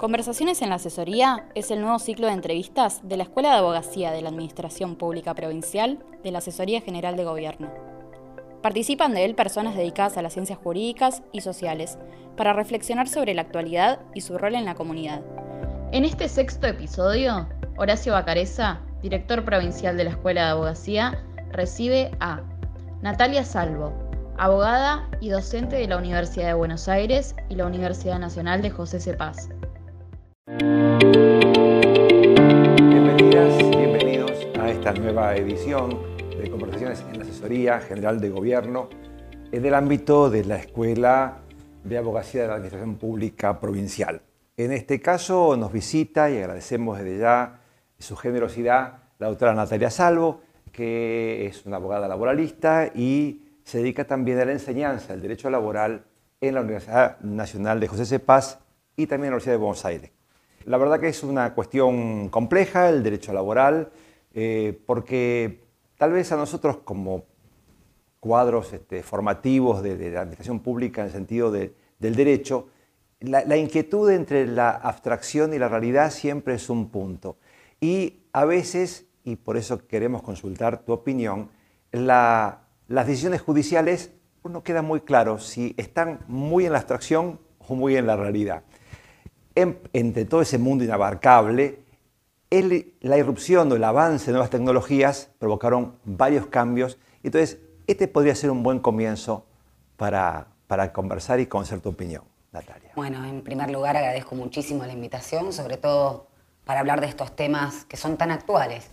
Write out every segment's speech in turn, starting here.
Conversaciones en la Asesoría es el nuevo ciclo de entrevistas de la Escuela de Abogacía de la Administración Pública Provincial de la Asesoría General de Gobierno. Participan de él personas dedicadas a las ciencias jurídicas y sociales para reflexionar sobre la actualidad y su rol en la comunidad. En este sexto episodio, Horacio Bacareza, director provincial de la Escuela de Abogacía, recibe a Natalia Salvo, abogada y docente de la Universidad de Buenos Aires y la Universidad Nacional de José Cepaz. Bienvenidas, bienvenidos a esta nueva edición de Conversaciones en la Asesoría General de Gobierno en el ámbito de la Escuela de Abogacía de la Administración Pública Provincial. En este caso nos visita y agradecemos desde ya su generosidad la doctora Natalia Salvo, que es una abogada laboralista y se dedica también a la enseñanza del derecho laboral en la Universidad Nacional de José Cepaz y también en la Universidad de Buenos Aires. La verdad que es una cuestión compleja el derecho laboral, eh, porque tal vez a nosotros como cuadros este, formativos de, la administración pública en el sentido del derecho, la, inquietud entre la abstracción y la realidad siempre es un punto. Y a veces, y por eso queremos consultar tu opinión, la, las decisiones judiciales no queda muy claro si están muy en la abstracción o muy en la realidad. Entre todo ese mundo inabarcable, la irrupción o el avance de nuevas tecnologías provocaron varios cambios. Entonces, este podría ser un buen comienzo para, para conversar y conocer tu opinión, Natalia. Bueno, en primer lugar agradezco muchísimo la invitación, sobre todo para hablar de estos temas que son tan actuales.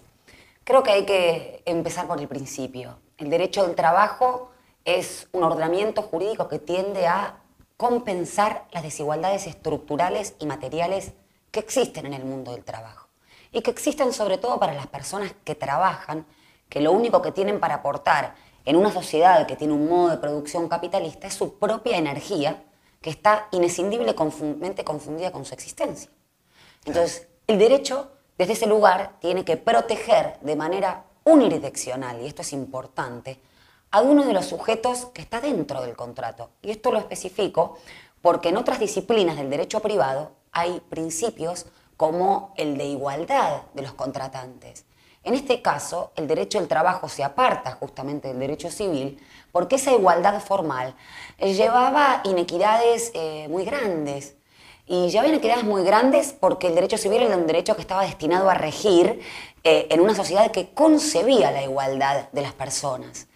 Creo que hay que empezar por el principio. El derecho del trabajo es un ordenamiento jurídico que tiende a compensar las desigualdades estructurales y materiales que existen en el mundo del trabajo y que existen sobre todo para las personas que trabajan, que lo único que tienen para aportar en una sociedad que tiene un modo de producción capitalista es su propia energía que está inescindiblemente confundida con su existencia. Entonces, el derecho desde ese lugar tiene que proteger de manera unidireccional, y esto es importante, a uno de los sujetos que está dentro del contrato. Y esto lo especifico porque en otras disciplinas del derecho privado hay principios como el de igualdad de los contratantes. En este caso, el derecho del trabajo se aparta justamente del derecho civil porque esa igualdad formal llevaba inequidades eh, muy grandes y ya quedado muy grandes porque el derecho civil era un derecho que estaba destinado a regir eh, en una sociedad que concebía la igualdad de las personas.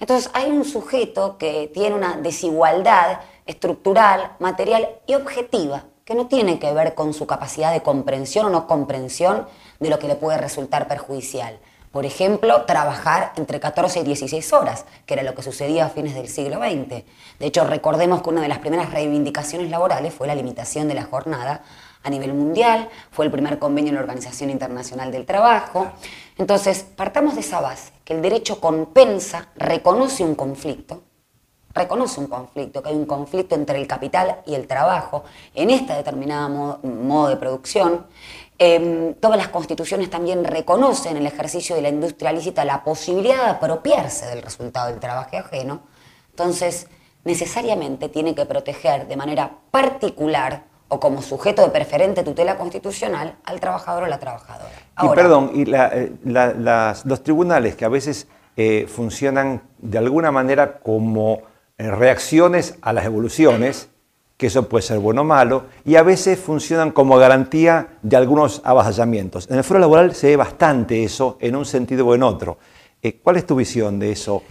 Entonces hay un sujeto que tiene una desigualdad estructural, material y objetiva que no tiene que ver con su capacidad de comprensión o no comprensión de lo que le puede resultar perjudicial. Por ejemplo, trabajar entre 14 y 16 horas, que era lo que sucedía a fines del siglo XX. De hecho, recordemos que una de las primeras reivindicaciones laborales fue la limitación de la jornada a nivel mundial, fue el primer convenio en la Organización Internacional del Trabajo. Entonces, partamos de esa base, que el derecho compensa, reconoce un conflicto, reconoce un conflicto, que hay un conflicto entre el capital y el trabajo en este determinado modo de producción, Em, todas las constituciones también reconocen en el ejercicio de la industria lícita la posibilidad de apropiarse del resultado del trabajo ajeno. Entonces, necesariamente tiene que proteger de manera particular o como sujeto de preferente tutela constitucional al trabajador o la trabajadora. y perdón, y eh, los tribunales que a veces eh, funcionan de alguna manera como eh, reacciones a las evoluciones, que eso puede ser bueno o malo, y a veces funcionan como garantía de algunos avasallamientos. En el foro laboral se ve bastante eso en un sentido o en otro. Eh, ¿Cuál es tu visión de eso,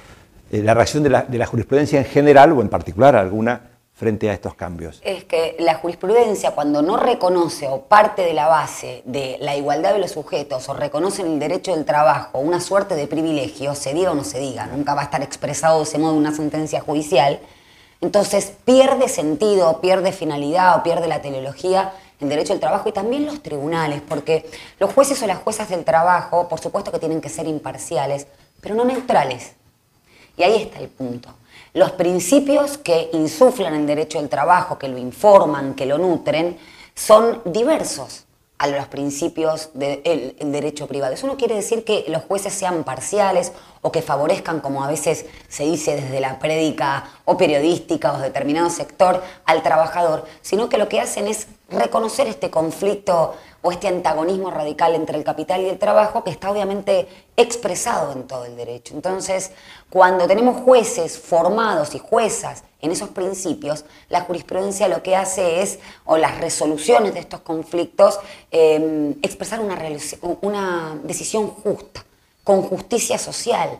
eh, la reacción de la, jurisprudencia en general o en particular alguna frente a estos cambios? Es que la jurisprudencia cuando no reconoce o parte de la base de la igualdad de los sujetos o reconoce en el derecho del trabajo una suerte de privilegio, se diga o no se diga, nunca va a estar expresado de ese modo en una sentencia judicial, entonces pierde sentido, pierde finalidad o pierde la teleología el derecho al trabajo y también los tribunales, porque los jueces o las juezas del trabajo, por supuesto que tienen que ser imparciales, pero no neutrales. Y ahí está el punto. Los principios que insuflan el derecho al trabajo, que lo informan, que lo nutren, son diversos a los principios del derecho privado. Eso no quiere decir que los jueces sean parciales o que favorezcan, como a veces se dice desde la prédica o periodística o determinado sector, al trabajador, sino que lo que hacen es reconocer este conflicto o este antagonismo radical entre el capital y el trabajo que está obviamente expresado en todo el derecho. Entonces, cuando tenemos jueces formados y juezas en esos principios, la jurisprudencia lo que hace es, o las resoluciones de estos conflictos, em, expresar una, una decisión justa, con justicia social,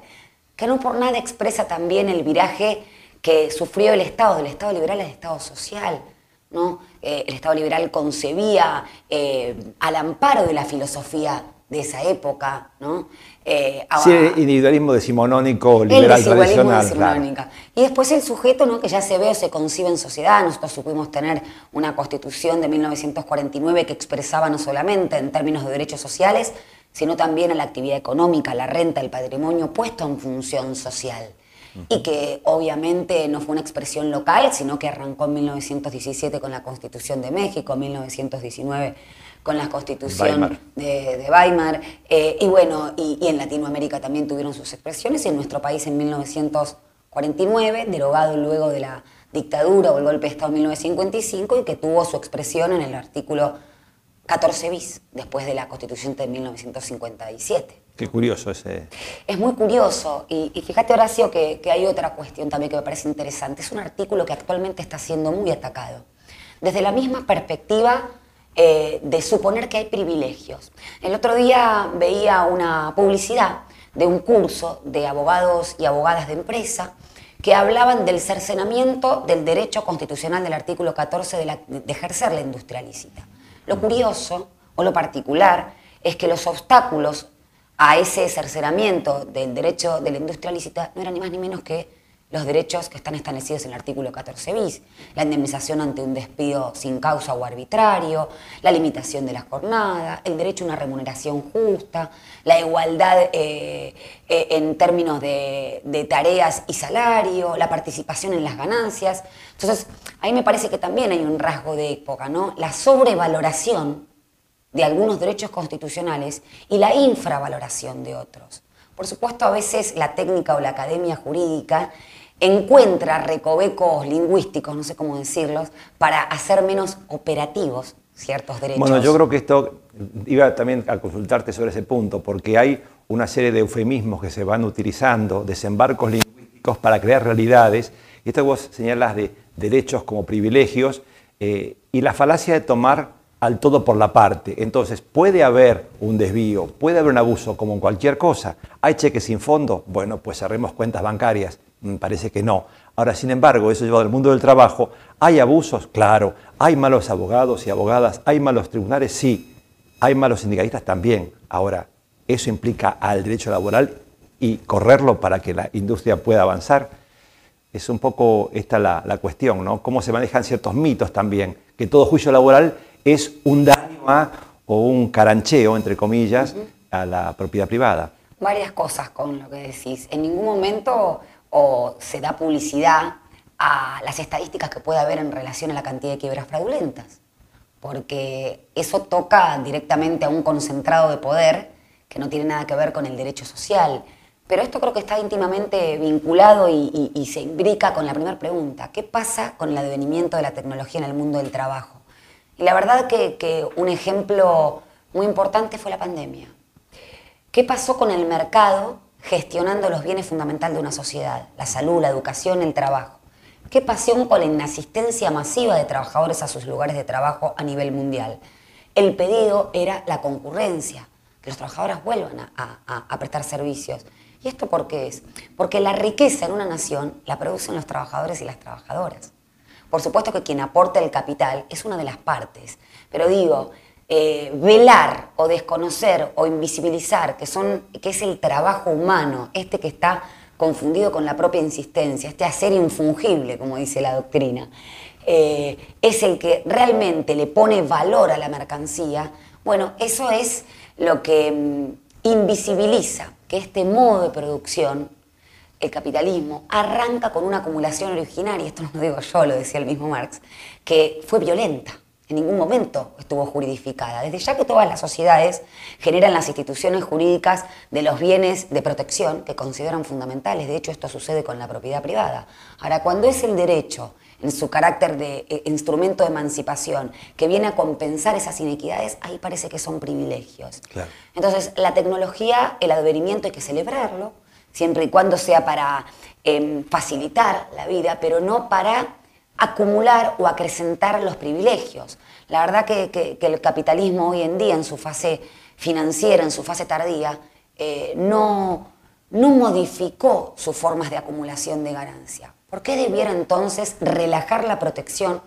que no por nada expresa también el viraje que sufrió el Estado, del Estado liberal al Estado social. ¿No? Eh, el Estado liberal concebía eh, al amparo de la filosofía de esa época, ¿no? Eh, sí, individualismo decimonónico liberal tradicional. Y después el sujeto, ¿no? que ya se ve o se concibe en sociedad. Nosotros supimos tener una constitución de 1949 que expresaba no solamente en términos de derechos sociales, sino también a la actividad económica, la renta, el patrimonio puesto en función social y que obviamente no fue una expresión local, sino que arrancó en 1917 con la Constitución de México, en 1919 con la Constitución De, Weimar, eh, y bueno, y, en Latinoamérica también tuvieron sus expresiones, y en nuestro país en 1949, derogado luego de la dictadura o el golpe de Estado en 1955, y que tuvo su expresión en el artículo 14 bis, después de la Constitución de 1957. Qué curioso ese. Es muy curioso. Y, fíjate, Horacio, que, que, hay otra cuestión también que me parece interesante. Es un artículo que actualmente está siendo muy atacado. Desde la misma perspectiva eh, de suponer que hay privilegios. El otro día veía una publicidad de un curso de abogados y abogadas de empresa que hablaban del cercenamiento del derecho constitucional del artículo 14 de, de ejercer la industria lícita. Lo curioso o lo particular es que los obstáculos a ese cerceramiento del derecho de la industria lícita no eran ni más ni menos que los derechos que están establecidos en el artículo 14 bis, la indemnización ante un despido sin causa o arbitrario, la limitación de la jornada, el derecho a una remuneración justa, la igualdad eh, eh, en términos de, de, tareas y salario, la participación en las ganancias. Entonces, ahí me parece que también hay un rasgo de época, ¿no? La sobrevaloración de algunos derechos constitucionales y la infravaloración de otros. Por supuesto, a veces la técnica o la academia jurídica encuentra recovecos lingüísticos, no sé cómo decirlos, para hacer menos operativos ciertos derechos. Bueno, yo creo que esto iba también a consultarte sobre ese punto, porque hay una serie de eufemismos que se van utilizando, desembarcos lingüísticos para crear realidades, y esto vos señalas de derechos como privilegios, eh, y la falacia de tomar al todo por la parte. Entonces, puede haber un desvío, puede haber un abuso como en cualquier cosa. ¿Hay cheques sin fondo? Bueno, pues cerremos cuentas bancarias. Parece que no. Ahora, sin embargo, eso lleva al mundo del trabajo. ¿Hay abusos? Claro. ¿Hay malos abogados y abogadas? ¿Hay malos tribunales? Sí. ¿Hay malos sindicalistas? También. Ahora, eso implica al derecho laboral y correrlo para que la industria pueda avanzar. Es un poco esta la, la cuestión, ¿no? Cómo se manejan ciertos mitos también, que todo juicio laboral es un daño o un carancheo, entre comillas, a la propiedad privada. Varias cosas con lo que decís. En ningún momento o se da publicidad a las estadísticas que puede haber en relación a la cantidad de quiebras fraudulentas, porque eso toca directamente a un concentrado de poder que no tiene nada que ver con el derecho social. Pero esto creo que está íntimamente vinculado y, y se imbrica con la primera pregunta. ¿Qué pasa con el advenimiento de la tecnología en el mundo del trabajo? Y la verdad que, un ejemplo muy importante fue la pandemia. ¿Qué pasó con el mercado gestionando los bienes fundamentales de una sociedad? La salud, la educación, el trabajo. ¿Qué pasó con la inasistencia masiva de trabajadores a sus lugares de trabajo a nivel mundial? El pedido era la concurrencia, que los trabajadores vuelvan a, a prestar servicios. ¿Y esto por qué es? Porque la riqueza en una nación la producen los trabajadores y las trabajadoras. Por supuesto que quien aporta el capital es una de las partes, pero digo, eh, velar o desconocer o invisibilizar que, son, que es el trabajo humano, este que está confundido con la propia insistencia, este hacer infungible, como dice la doctrina, eh, es el que realmente le pone valor a la mercancía, bueno, eso es lo que mm, invisibiliza que este modo de producción el capitalismo arranca con una acumulación originaria, esto no lo digo yo, lo decía el mismo Marx, que fue violenta. En ningún momento estuvo juridificada. Desde ya que todas las sociedades generan las instituciones jurídicas de los bienes de protección que consideran fundamentales. De hecho, esto sucede con la propiedad privada. Ahora, cuando es el derecho en su carácter de eh, instrumento de emancipación, que viene a compensar esas inequidades, ahí parece que son privilegios. Entonces, la tecnología, el advenimiento hay que celebrarlo, siempre y cuando sea para em, facilitar la vida, pero no para acumular o acrecentar los privilegios. La verdad que, el capitalismo hoy en día, en su fase financiera, en su fase tardía, eh, no, no modificó sus formas de acumulación de ganancia. ¿Por qué debiera entonces relajar la protección?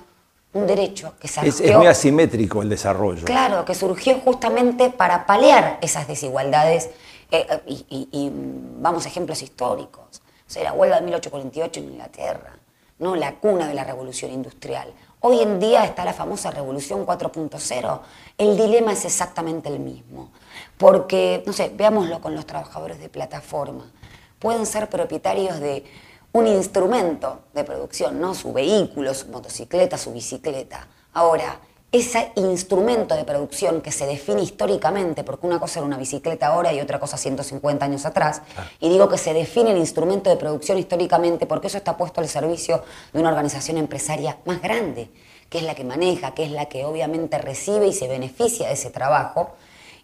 Un derecho que se es, es muy asimétrico el desarrollo. Claro, que surgió justamente para paliar esas desigualdades. Eh, y, vamos a ejemplos históricos. O sea, la huelga de 1848 en Inglaterra, ¿no? la cuna de la revolución industrial. Hoy en día está la famosa revolución 4.0. El dilema es exactamente el mismo. Porque, no sé, veámoslo con los trabajadores de plataforma. Pueden ser propietarios de un instrumento de producción, ¿no? Su vehículo, su motocicleta, su bicicleta. Ahora, ese instrumento de producción que se define históricamente, porque una cosa era una bicicleta ahora y otra cosa 150 años atrás, y digo que se define el instrumento de producción históricamente porque eso está puesto al servicio de una organización empresaria más grande, que es la que maneja, que es la que obviamente recibe y se beneficia de ese trabajo,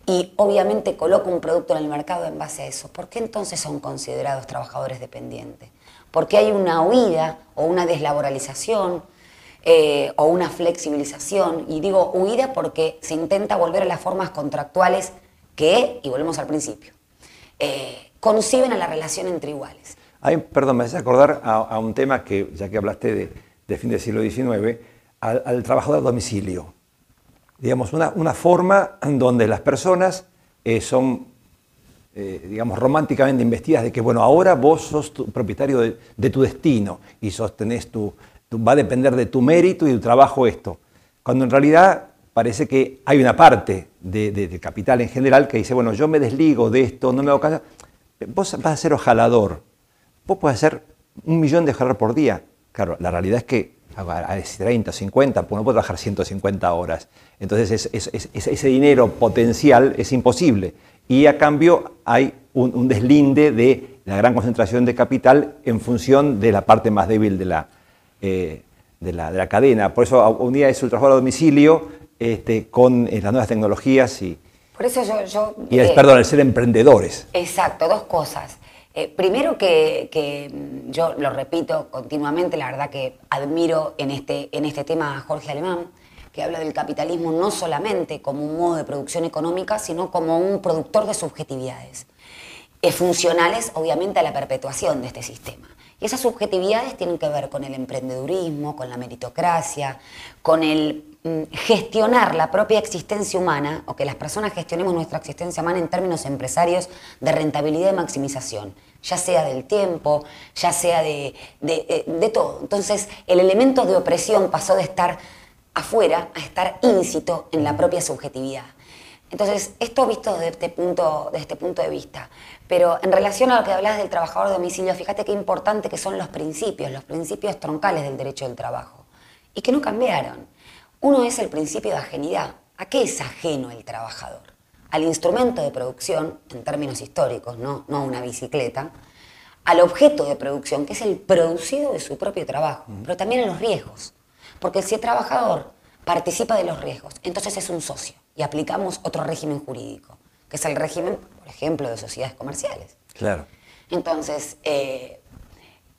y obviamente coloca un producto en el mercado en base a eso. ¿Por qué entonces son considerados trabajadores dependientes? porque hay una huida o una deslaboralización eh, o una flexibilización. Y digo huida porque se intenta volver a las formas contractuales que, y volvemos al principio, eh, conciben a la relación entre iguales. perdón, me hace acordar a, un tema que, ya que hablaste de, fin del siglo XIX, al, trabajo de domicilio. Digamos, una, una forma donde las personas eh, son digamos, románticamente investidas de que, bueno, ahora vos sos propietario de, tu destino y sostenés tu, va a depender de tu mérito y tu trabajo esto. Cuando en realidad parece que hay una parte de, capital en general que dice, bueno, yo me desligo de esto, no me hago caso. Vos vas a ser ojalador. Vos podés hacer un millón de ojalador por día. Claro, la realidad es que a 30, 50, pues no puedo trabajar 150 horas. Entonces ese dinero potencial es imposible y a cambio hay un, deslinde de la gran concentración de capital en función de la parte más débil de la, eh, de la, cadena. Por eso un día es el trabajo a domicilio este, con eh, las nuevas tecnologías y... Por eso yo... y el, eh, perdón, el ser emprendedores. Exacto, dos cosas. primero que, que, mm, yo lo repito continuamente, la verdad que admiro en este, en este tema a Jorge Alemán, que habla del capitalismo no solamente como un modo de producción económica, sino como un productor de subjetividades, eh, funcionales obviamente a la perpetuación de este sistema. Y esas subjetividades tienen que ver con el emprendedurismo, con la meritocracia, con el mm, gestionar la propia existencia humana, o que las personas gestionemos nuestra existencia humana en términos empresarios de rentabilidad y maximización, ya sea del tiempo, ya sea de, de, eh, de todo. Entonces, el elemento de opresión pasó de estar afuera a estar íncito en la propia subjetividad. Entonces, esto visto desde este punto, desde este punto de vista. Pero en relación a lo que hablas del trabajador de domicilio, fíjate qué importante que son los principios, los principios troncales del derecho del trabajo. Y que no cambiaron. Uno es el principio de ajenidad. ¿A qué es ajeno el trabajador? Al instrumento de producción, en términos históricos, no, no a una bicicleta, al objeto de producción, que es el producido de su propio trabajo, pero también a los riesgos. Porque si el trabajador participa de los riesgos, entonces es un socio y aplicamos otro régimen jurídico, que es el régimen, por ejemplo, de sociedades comerciales. Claro. Entonces, eh,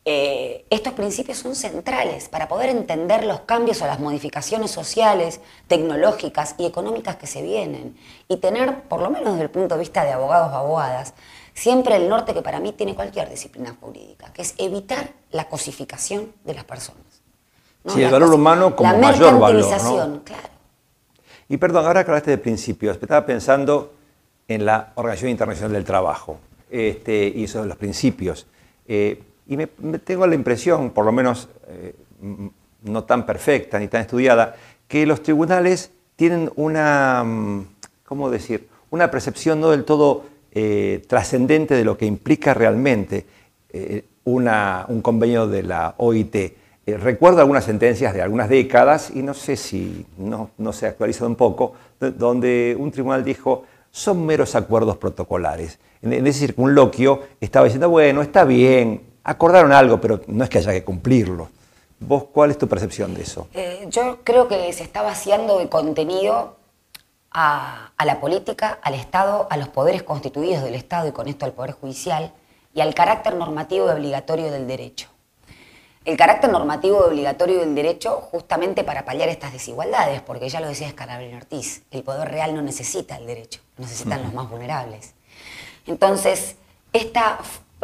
eh, estos principios son centrales para poder entender los cambios o las modificaciones sociales, tecnológicas y económicas que se vienen y tener, por lo menos desde el punto de vista de abogados o abogadas, siempre el norte que para mí tiene cualquier disciplina jurídica, que es evitar la cosificación de las personas. Sí, el valor humano como mayor valor. ¿no? claro. Y perdón, ahora que hablaste de principios, estaba pensando en la Organización Internacional del Trabajo este, y sobre los principios. Eh, y me, tengo la impresión, por lo menos eh, no tan perfecta ni tan estudiada, que los tribunales tienen una, mm, ¿cómo decir?, una percepción no del todo eh, trascendente de lo que implica realmente un convenio de la OIT recuerdo algunas sentencias de algunas décadas, y no sé si no, no se ha actualizado un poco, donde un tribunal dijo, son meros acuerdos protocolares. En, ese circunloquio estaba diciendo, bueno, está bien, acordaron algo, pero no es que haya que cumplirlo. ¿Vos cuál es tu percepción de eso? Eh, yo creo que se está vaciando de contenido a, la política, al Estado, a los poderes constituidos del Estado y con esto al Poder Judicial y al carácter normativo y obligatorio del derecho el carácter normativo obligatorio del derecho justamente para paliar estas desigualdades, porque ya lo decía Escalabrín Ortiz, el poder real no necesita el derecho, necesitan los más vulnerables. Entonces, esta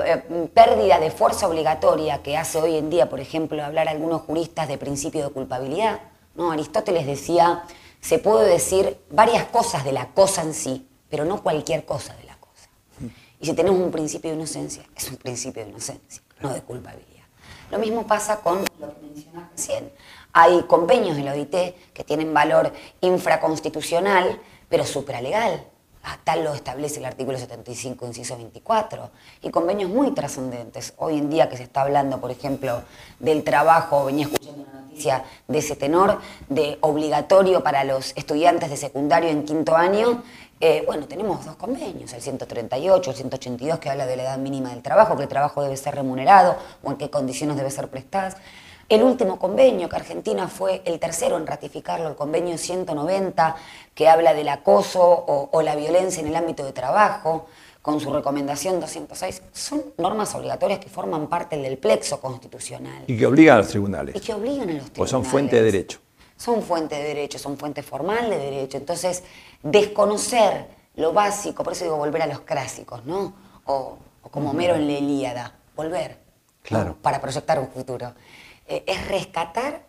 eh, pérdida de fuerza obligatoria que hace hoy en día, por ejemplo, hablar algunos juristas de principio de culpabilidad, ¿no? Aristóteles decía, se puede decir varias cosas de la cosa en sí, pero no cualquier cosa de la cosa. Y si tenemos un principio de inocencia, es un principio de inocencia, no de culpabilidad. Lo mismo pasa con lo que mencionaste recién. Hay convenios de la OIT que tienen valor infraconstitucional, pero supralegal. Tal lo establece el artículo 75, inciso 24. Y convenios muy trascendentes. Hoy en día que se está hablando, por ejemplo, del trabajo, venía escuchando una noticia de ese tenor, de obligatorio para los estudiantes de secundario en quinto año, eh, bueno, tenemos dos convenios, el 138, el 182, que habla de la edad mínima del trabajo, que el trabajo debe ser remunerado o en qué condiciones debe ser prestado. El último convenio, que Argentina fue el tercero en ratificarlo, el convenio 190, que habla del acoso o, la violencia en el ámbito de trabajo, con su recomendación 206, son normas obligatorias que forman parte del plexo constitucional. Y que obligan a los tribunales. Y que obligan a los tribunales. Pues son fuente de derecho son fuente de derecho, son fuente formal de derecho. Entonces, desconocer lo básico, por eso digo volver a los clásicos, ¿no? O, como Homero en la Ilíada, volver. Claro. Para proyectar un futuro. Eh, es rescatar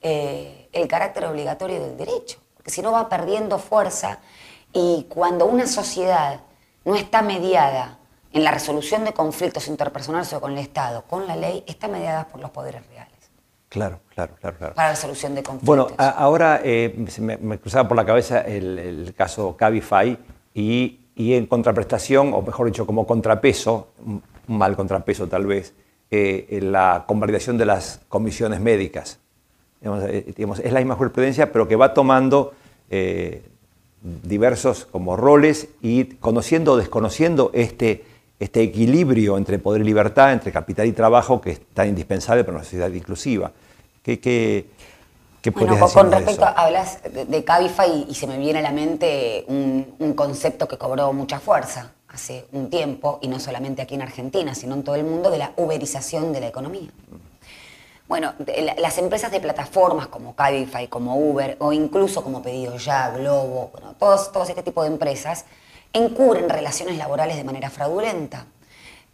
eh, el carácter obligatorio del derecho, porque si no va perdiendo fuerza y cuando una sociedad no está mediada en la resolución de conflictos interpersonales o con el Estado, con la ley, está mediada por los poderes reales. Claro, claro, claro. claro. Para la solución de conflictos. Bueno, ahora eh, me, cruzaba por la cabeza el, caso Cabify y, en contraprestación, o mejor dicho, como contrapeso, un mal contrapeso tal vez, eh, la convalidación de las comisiones médicas. Eh, es la misma jurisprudencia, pero que va tomando diversos como roles y conociendo o desconociendo este, este equilibrio entre poder y libertad, entre capital y trabajo, que es tan indispensable para una sociedad inclusiva. ¿Qué, qué, qué bueno, con respecto, a, hablas de, Cabify y, se me viene a la mente un, concepto que cobró mucha fuerza hace un tiempo, y no solamente aquí en Argentina, sino en todo el mundo, de la uberización de la economía. Bueno, las empresas de plataformas como Cabify, como Uber, o incluso como Pedido Ya, Globo, bueno, todos, todos este tipo de empresas, encubren relaciones laborales de manera fraudulenta.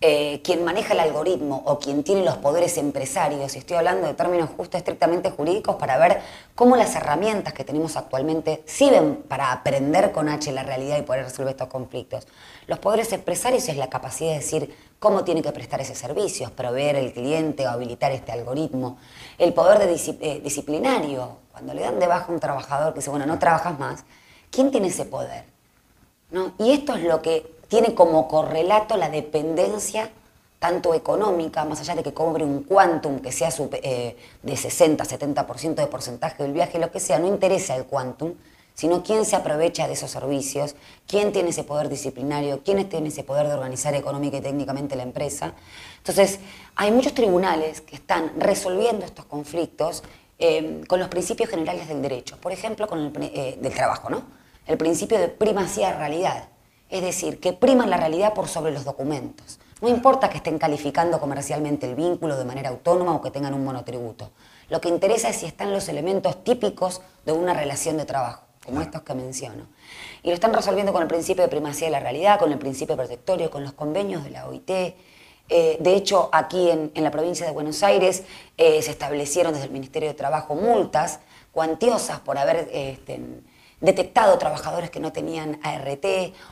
Eh, quien maneja el algoritmo o quien tiene los poderes empresarios, y estoy hablando de términos justos estrictamente jurídicos, para ver cómo las herramientas que tenemos actualmente sirven para aprender con H la realidad y poder resolver estos conflictos. Los poderes empresarios es la capacidad de decir cómo tiene que prestar ese servicio, proveer el cliente o habilitar este algoritmo. El poder de eh, disciplinario, cuando le dan de baja a un trabajador que dice, bueno, no trabajas más, ¿quién tiene ese poder? ¿No? Y esto es lo que tiene como correlato la dependencia tanto económica, más allá de que cobre un quantum que sea eh, de 60, 70% de porcentaje del viaje, lo que sea, no interesa el quantum, sino quién se aprovecha de esos servicios, quién tiene ese poder disciplinario, quién tiene ese poder de organizar económica y técnicamente la empresa. Entonces, hay muchos tribunales que están resolviendo estos conflictos eh, con los principios generales del derecho, por ejemplo, con el eh, del trabajo, ¿no? El principio de primacía de realidad es decir, que priman la realidad por sobre los documentos. No importa que estén calificando comercialmente el vínculo de manera autónoma o que tengan un monotributo. Lo que interesa es si están los elementos típicos de una relación de trabajo, como estos que menciono. Y lo están resolviendo con el principio de primacía de la realidad, con el principio protectorio, con los convenios de la OIT. Eh, de hecho, aquí en, la provincia de Buenos Aires eh, se establecieron desde el Ministerio de Trabajo multas cuantiosas por haber este, detectado trabajadores que no tenían ART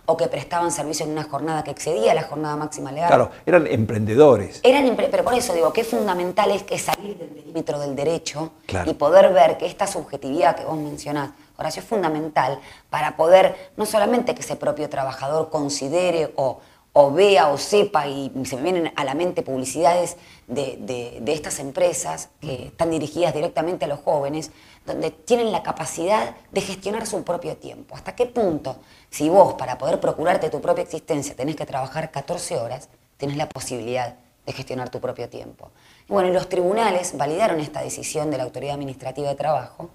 o que prestaban servicio en una jornada que excedía la jornada máxima legal. Claro, eran emprendedores. Eran pero por eso digo que es fundamental es que salir del perímetro del derecho y poder ver que esta subjetividad que vos mencionás, Horacio, es fundamental para poder no solamente que ese propio trabajador considere o, o vea o sepa, y se me vienen a la mente publicidades de, estas empresas que están dirigidas directamente a los jóvenes, donde tienen la capacidad de gestionar su propio tiempo. ¿Hasta qué punto, si vos para poder procurarte tu propia existencia tenés que trabajar 14 horas, tenés la posibilidad de gestionar tu propio tiempo? Y bueno, los tribunales validaron esta decisión de la Autoridad Administrativa de Trabajo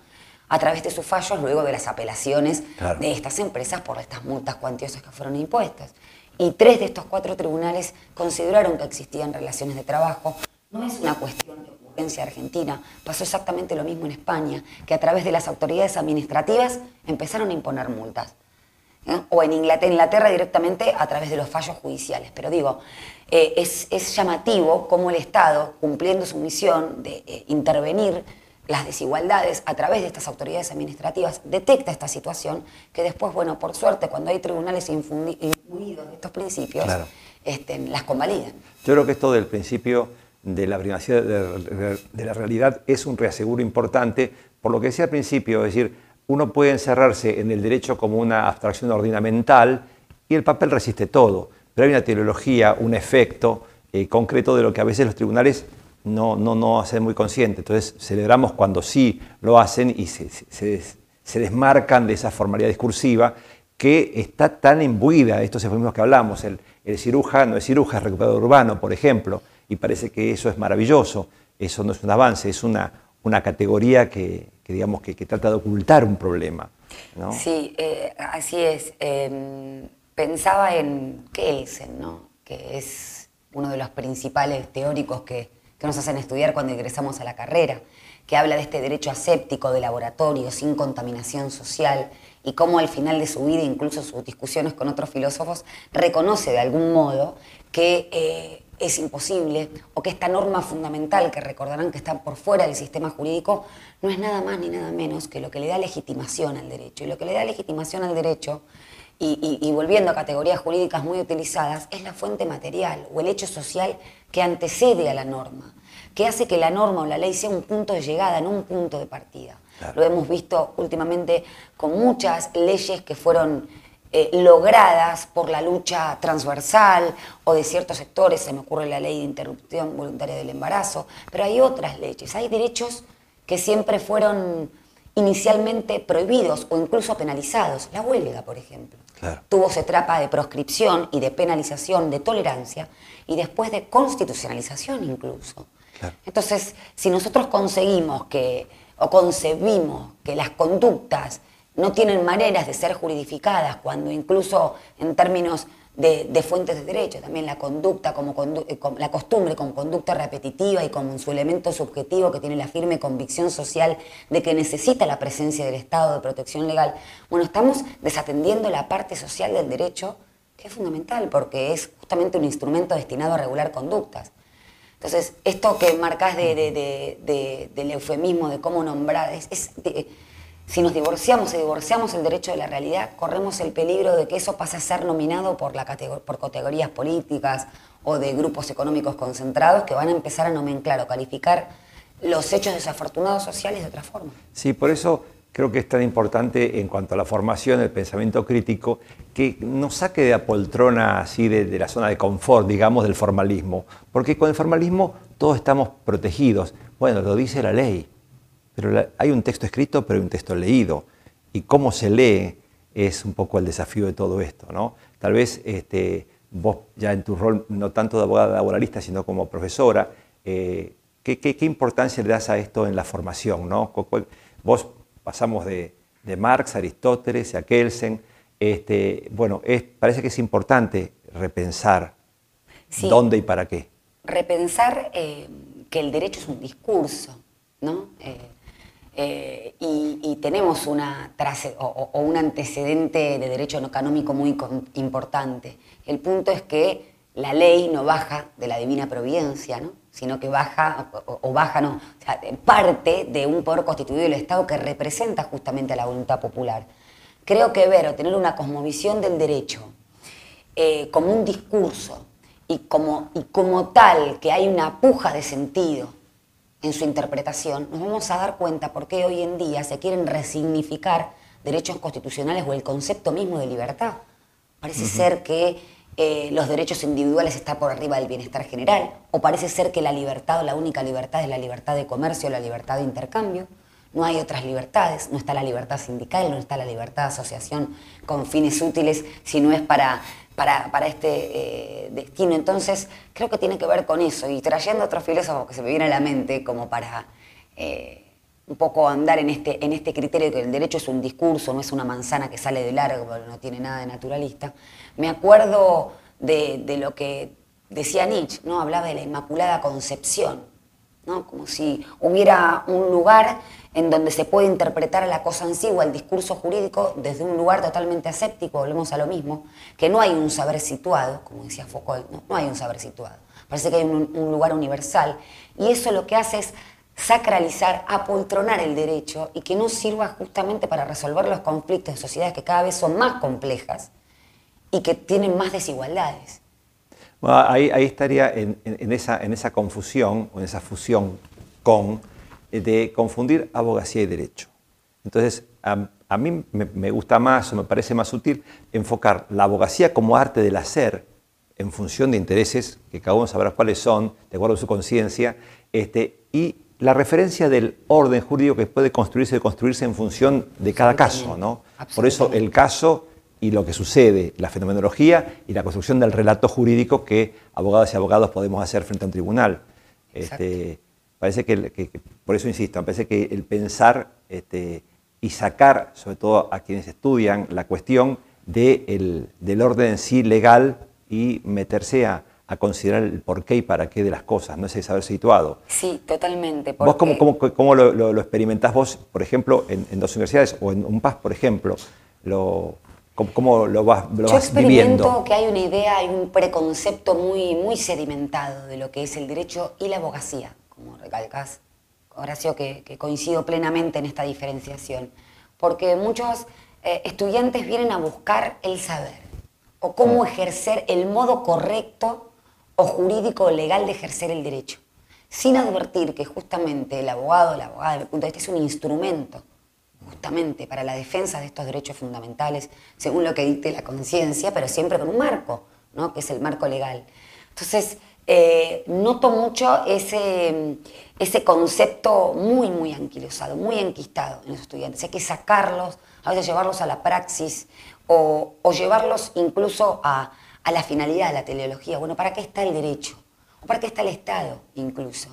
a través de sus fallos luego de las apelaciones de estas empresas por estas multas cuantiosas que fueron impuestas y tres de estos cuatro tribunales consideraron que existían relaciones de trabajo. No es una cuestión de argentina, pasó exactamente lo mismo en España, que a través de las autoridades administrativas empezaron a imponer multas. ¿eh? O en Inglaterra, directamente a través de los fallos judiciales. Pero digo, eh, es, llamativo cómo el Estado, cumpliendo su misión de eh, intervenir las desigualdades a través de estas autoridades administrativas, detecta esta situación que después, bueno, por suerte, cuando hay tribunales influidos de estos principios, este, las convalidan. Yo creo que esto del principio de la privacidad de, la realidad es un reaseguro importante, por lo que decía al principio, es decir, uno puede encerrarse en el derecho como una abstracción ordenamental y el papel resiste todo, pero hay una teología, un efecto eh, concreto de lo que a veces los tribunales no, no, no hacen muy consciente. Entonces celebramos cuando sí lo hacen y se, se, desmarcan de esa formalidad discursiva que está tan imbuida de estos eufemismos que hablamos. El, el cirujano es cirujano, es recuperador urbano, por ejemplo, y parece que eso es maravilloso. Eso no es un avance, es una, una categoría que, digamos, que, trata de ocultar un problema. Sí, eh, así es. Em, pensaba en Kelsen, ¿no? que es uno de los principales teóricos que, que nos hacen estudiar cuando ingresamos a la carrera, que habla de este derecho aséptico de laboratorio, sin contaminación social, y cómo al final de su vida, incluso sus discusiones con otros filósofos, reconoce de algún modo que eh, es imposible o que esta norma fundamental, que recordarán que está por fuera del sistema jurídico, no es nada más ni nada menos que lo que le da legitimación al derecho. Y lo que le da legitimación al derecho y, volviendo a categorías jurídicas muy utilizadas, es la fuente material o el hecho social que antecede a la norma, que hace que la norma o la ley sea un punto de llegada, no un punto de partida. Lo hemos visto últimamente con muchas leyes que fueron eh, logradas por la lucha transversal o de ciertos sectores, se me ocurre la ley de interrupción voluntaria del embarazo, pero hay otras leyes, hay derechos que siempre fueron inicialmente prohibidos o incluso penalizados, la huelga, por ejemplo. Tuvo se trapa de proscripción y de penalización, de tolerancia y después de constitucionalización incluso. Entonces, si nosotros conseguimos que, o concebimos que las conductas no tienen maneras de ser juridificadas, cuando incluso en términos de, fuentes de derecho, también la conducta como, eh, la costumbre con conducta repetitiva y como su elemento subjetivo que tiene la firme convicción social de que necesita la presencia del Estado de protección legal. Bueno, estamos desatendiendo la parte social del derecho, que es fundamental porque es justamente un instrumento destinado a regular conductas. Entonces, esto que marcas de, del eufemismo, de cómo nombrar, es, si nos divorciamos y divorciamos el derecho de la realidad, corremos el peligro de que eso pase a ser nominado por, categorías políticas o de grupos económicos concentrados que van a empezar a nomenclar o calificar los hechos desafortunados sociales de otra forma. Sí, por eso creo que es tan importante en cuanto a la formación, el pensamiento crítico, que nos saque de la poltrona así de, la zona de confort, digamos, del formalismo. Porque con el formalismo todos estamos protegidos. Bueno, lo dice la ley. Pero hay un texto escrito, pero hay un texto leído. Y cómo se lee es un poco el desafío de todo esto. ¿no? Tal vez este, vos ya en tu rol, no tanto de abogada laboralista, sino como profesora, eh, ¿qué, importancia le das a esto en la formación? ¿no? Vos pasamos de, Marx, Aristóteles, a Kelsen. Este, bueno, parece que es importante repensar dónde y para qué. Repensar eh, que el derecho es un discurso, ¿no? Eh, eh, y, tenemos una o, un antecedente de derecho no canónico muy importante. El punto es que la ley no baja de la divina providencia, ¿no? sino que baja, o, baja, no, parte de un poder constituido del Estado que representa justamente a la voluntad popular. Creo que ver o tener una cosmovisión del derecho eh, como un discurso y como, y como tal que hay una puja de sentido en su interpretación, nos vamos a dar cuenta por qué hoy en día se quieren resignificar derechos constitucionales o el concepto mismo de libertad. Parece ser que eh, los derechos individuales están por arriba del bienestar general, o parece ser que la libertad o la única libertad es la libertad de comercio o la libertad de intercambio. No hay otras libertades, no está la libertad sindical, no está la libertad de asociación con fines útiles, si no es para, para, este eh, destino. Entonces, creo que tiene que ver con eso, y trayendo otros filósofos que se me viene a la mente como para... Eh, un poco andar en este, en este criterio de que el derecho es un discurso, no es una manzana que sale del árbol, no tiene nada de naturalista. Me acuerdo de, lo que decía Nietzsche, ¿no? hablaba de la Inmaculada Concepción, ¿no? como si hubiera un lugar en donde se puede interpretar la cosa o el discurso jurídico desde un lugar totalmente aséptico, volvemos a lo mismo, que no hay un saber situado, como decía Foucault, no, hay un saber situado, parece que hay un, un lugar universal, y eso lo que hace es sacralizar, apoltronar el derecho y que no sirva justamente para resolver los conflictos de sociedades que cada vez son más complejas y que tienen más desigualdades. Ahí, estaría en, esa, en esa confusión o en esa fusión con eh, de confundir abogacía y derecho. Entonces, a, mí me, me, gusta más o me parece más útil enfocar la abogacía como arte del hacer en función de intereses, que cada uno sabrá cuáles son, de acuerdo a su conciencia, este, y la referencia del orden jurídico que puede construirse y construirse en función de cada caso. ¿no? Por eso el caso y lo que sucede, la fenomenología y la construcción del relato jurídico que abogados y abogados podemos hacer frente a un tribunal. Este, parece que, por eso insisto, me parece que el pensar este, y sacar, sobre todo a quienes estudian, la cuestión del orden en sí legal y meterse a, a considerar el porqué y para qué de las cosas, no es el saber situado. Sí, totalmente. ¿Vos cómo, cómo, cómo lo, lo, experimentás vos, por ejemplo, en, dos universidades o en un PAS, por ejemplo? Lo, ¿Cómo, lo vas, lo Yo experimento que hay una idea, hay un preconcepto muy, muy sedimentado de lo que es el derecho y la abogacía, como recalcas, Horacio, que, que coincido plenamente en esta diferenciación, porque muchos eh, estudiantes vienen a buscar el saber o cómo ejercer el modo correcto o jurídico o legal de ejercer el derecho, sin advertir que justamente el abogado la abogada, desde mi punto de vista, es un instrumento justamente para la defensa de estos derechos fundamentales, según lo que dicte la conciencia, pero siempre con un marco, ¿no? que es el marco legal. Entonces, eh, noto mucho ese, ese concepto muy, muy anquilosado, muy enquistado en los estudiantes. Hay que sacarlos, a veces llevarlos a la praxis o, o llevarlos incluso a, a la finalidad de la teleología. Bueno, ¿para qué está el derecho? ¿O para qué está el Estado incluso?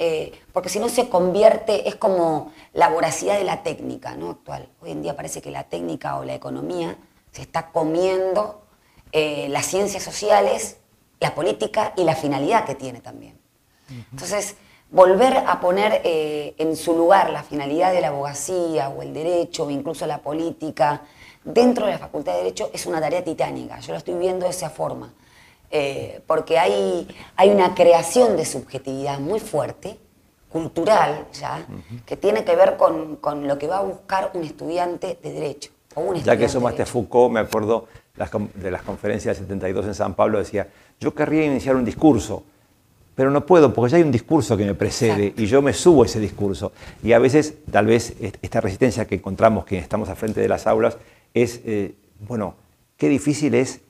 Eh, porque si no se convierte, es como la voracidad de la técnica ¿no? actual. Hoy en día parece que la técnica o la economía se está comiendo eh, las ciencias sociales, la política y la finalidad que tiene también. Entonces, volver a poner eh, en su lugar la finalidad de la abogacía o el derecho o incluso la política dentro de la Facultad de Derecho es una tarea titánica. Yo lo estoy viendo de esa forma. Eh, porque hay, hay una creación de subjetividad muy fuerte, cultural ya, que tiene que ver con, con, lo que va a buscar un estudiante de Derecho. O un ya que sumaste a Foucault, me acuerdo de las conferencias del 72 en San Pablo, decía, yo querría iniciar un discurso, pero no puedo porque ya hay un discurso que me precede y yo me subo a ese discurso. Y a veces, tal vez, esta resistencia que encontramos, que estamos al frente de las aulas, es, eh, bueno, qué difícil es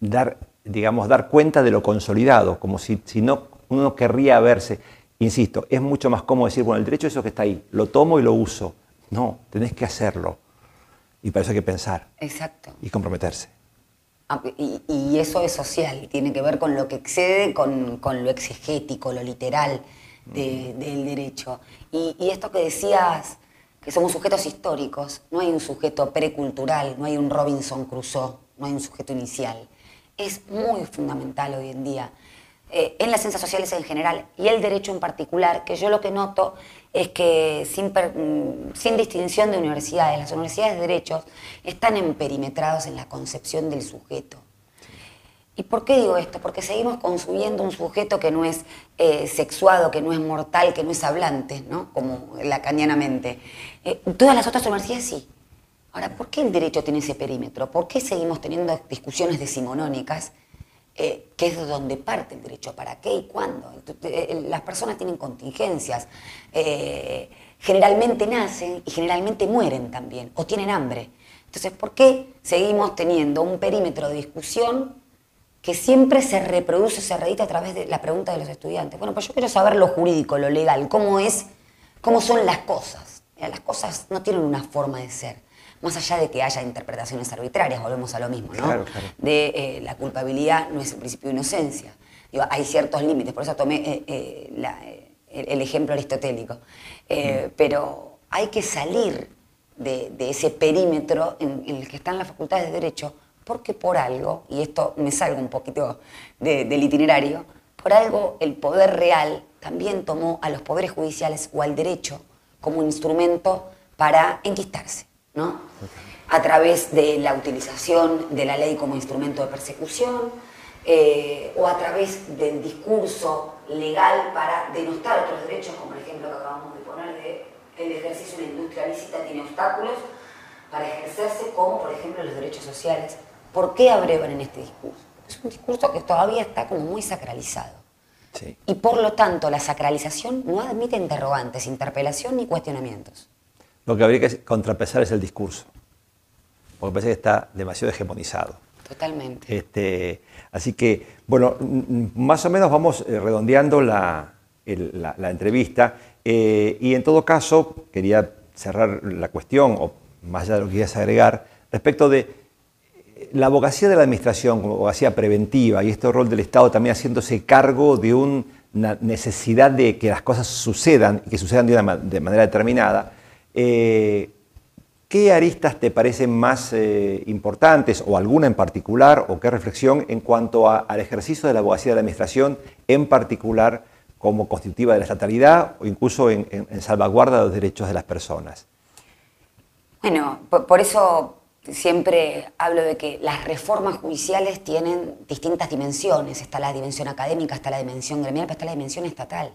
dar, digamos, dar cuenta de lo consolidado, como si, si no uno querría verse. Insisto, es mucho más cómodo decir, bueno, el derecho es eso que está ahí, lo tomo y lo uso. No, tenés que hacerlo. Y para eso hay que pensar. Exacto. Y comprometerse. Ah, y, eso es social, tiene que ver con lo que excede, con, lo exegético, lo literal del derecho. Y, y, esto que decías que somos sujetos históricos, no hay un sujeto precultural, no hay un Robinson Crusoe, no hay un sujeto inicial. Es muy fundamental hoy en día eh, en las ciencias sociales en general y el derecho en particular, que yo lo que noto es que sin, mm, distinción de universidades, las universidades de derechos están emperimetrados en la concepción del sujeto. ¿Y por qué digo esto? Porque seguimos construyendo un sujeto que no es eh, sexuado, que no es mortal, que no es hablante, ¿no? Como lacanianamente. Eh, todas las otras universidades sí. Ahora, ¿por qué el derecho tiene ese perímetro? ¿Por qué seguimos teniendo discusiones decimonónicas, eh, que es de donde parte el derecho? ¿Para qué y cuándo? las personas tienen contingencias. generalmente nacen y generalmente mueren también, o tienen hambre. Entonces, ¿por qué seguimos teniendo un perímetro de discusión que siempre se reproduce, se reedita a través de la pregunta de los estudiantes. Bueno, pues yo quiero saber lo jurídico, lo legal, cómo es, cómo son las cosas. Las cosas no tienen una forma de ser. Más allá de que haya interpretaciones arbitrarias, volvemos a lo mismo, ¿no? Claro, claro. De eh, la culpabilidad no es el principio de inocencia. Digo, hay ciertos límites, por eso tomé eh, eh, la, el, el, ejemplo aristotélico. Mm. Pero hay que salir de, de ese perímetro en, en el que están las facultades de Derecho porque por algo, y esto me salgo un poquito de, del itinerario, por algo el poder real también tomó a los poderes judiciales o al derecho como un instrumento para enquistarse, ¿no? A través de la utilización de la ley como instrumento de persecución eh, o a través del discurso legal para denostar otros derechos, como el ejemplo que acabamos de poner de el ejercicio de una industria lícita tiene obstáculos para ejercerse, como por ejemplo los derechos sociales ¿Por qué abrevan en este discurso? Es un discurso que todavía está como muy sacralizado. Sí. Y por lo tanto, la sacralización no admite interrogantes, interpelación ni cuestionamientos. Lo que habría que contrapesar es el discurso, porque parece que está demasiado hegemonizado. Totalmente. Este, así que, bueno, más o menos vamos eh, redondeando la, el, la, la entrevista eh, y en todo caso quería cerrar la cuestión, o más allá de lo que quieras agregar, respecto de la abogacía de la administración como abogacía preventiva y este rol del Estado también haciéndose cargo de una necesidad de que las cosas sucedan y que sucedan de, una, de manera determinada, eh, ¿qué aristas te parecen más eh, importantes o alguna en particular o qué reflexión en cuanto al ejercicio de la abogacía de la administración en particular como constitutiva de la estatalidad o incluso en salvaguarda de los derechos de las personas? Bueno, por, por eso siempre hablo de que las reformas judiciales tienen distintas dimensiones. Está la dimensión académica, está la dimensión gremial, pero está la dimensión estatal.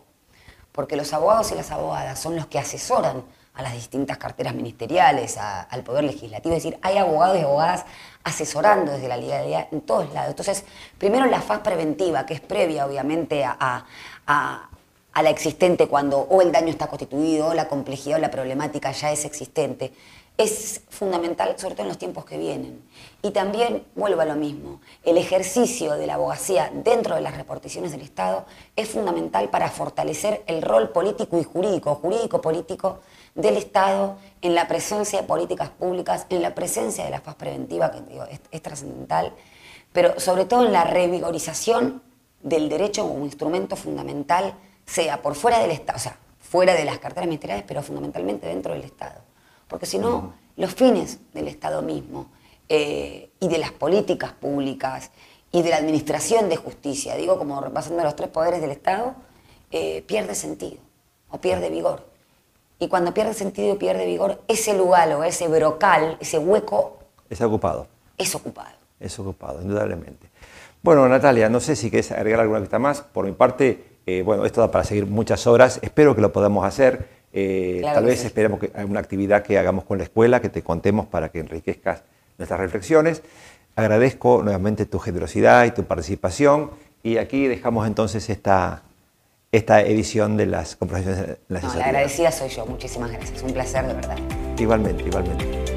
Porque los abogados y las abogadas son los que asesoran a las distintas carteras ministeriales, al Poder Legislativo. Es decir, hay abogados y abogadas asesorando desde la legalidad en todos lados. Entonces, primero la faz preventiva, que es previa, obviamente, a, a, a la existente cuando o el daño está constituido, o la complejidad o la problemática ya es existente es fundamental, sobre todo en los tiempos que vienen. Y también, vuelvo a lo mismo, el ejercicio de la abogacía dentro de las reparticiones del Estado es fundamental para fortalecer el rol político y jurídico, jurídico-político del Estado en la presencia de políticas públicas, en la presencia de la faz preventiva, que digo, es, es trascendental, pero sobre todo en la revigorización del derecho como instrumento fundamental, sea por fuera del Estado, o sea, fuera de las carteras ministeriales, pero fundamentalmente dentro del Estado. Porque si no, los fines del Estado mismo eh, y de las políticas públicas y de la administración de justicia, digo como repasando los tres poderes del Estado, eh, pierde sentido o pierde vigor. Y cuando pierde sentido y pierde vigor, ese lugar o ese brocal, ese hueco... Es ocupado. Es ocupado. Es ocupado, indudablemente. Bueno, Natalia, no sé si quieres agregar alguna cosa más. Por mi parte, eh, bueno, esto da para seguir muchas horas. Espero que lo podamos hacer. Eh, claro tal vez sí. esperemos que haya una actividad que hagamos con la escuela, que te contemos para que enriquezcas nuestras reflexiones. Agradezco nuevamente tu generosidad y tu participación y aquí dejamos entonces esta, esta edición de las conversaciones. No, la agradecida soy yo, muchísimas gracias, un placer de verdad. Igualmente, igualmente.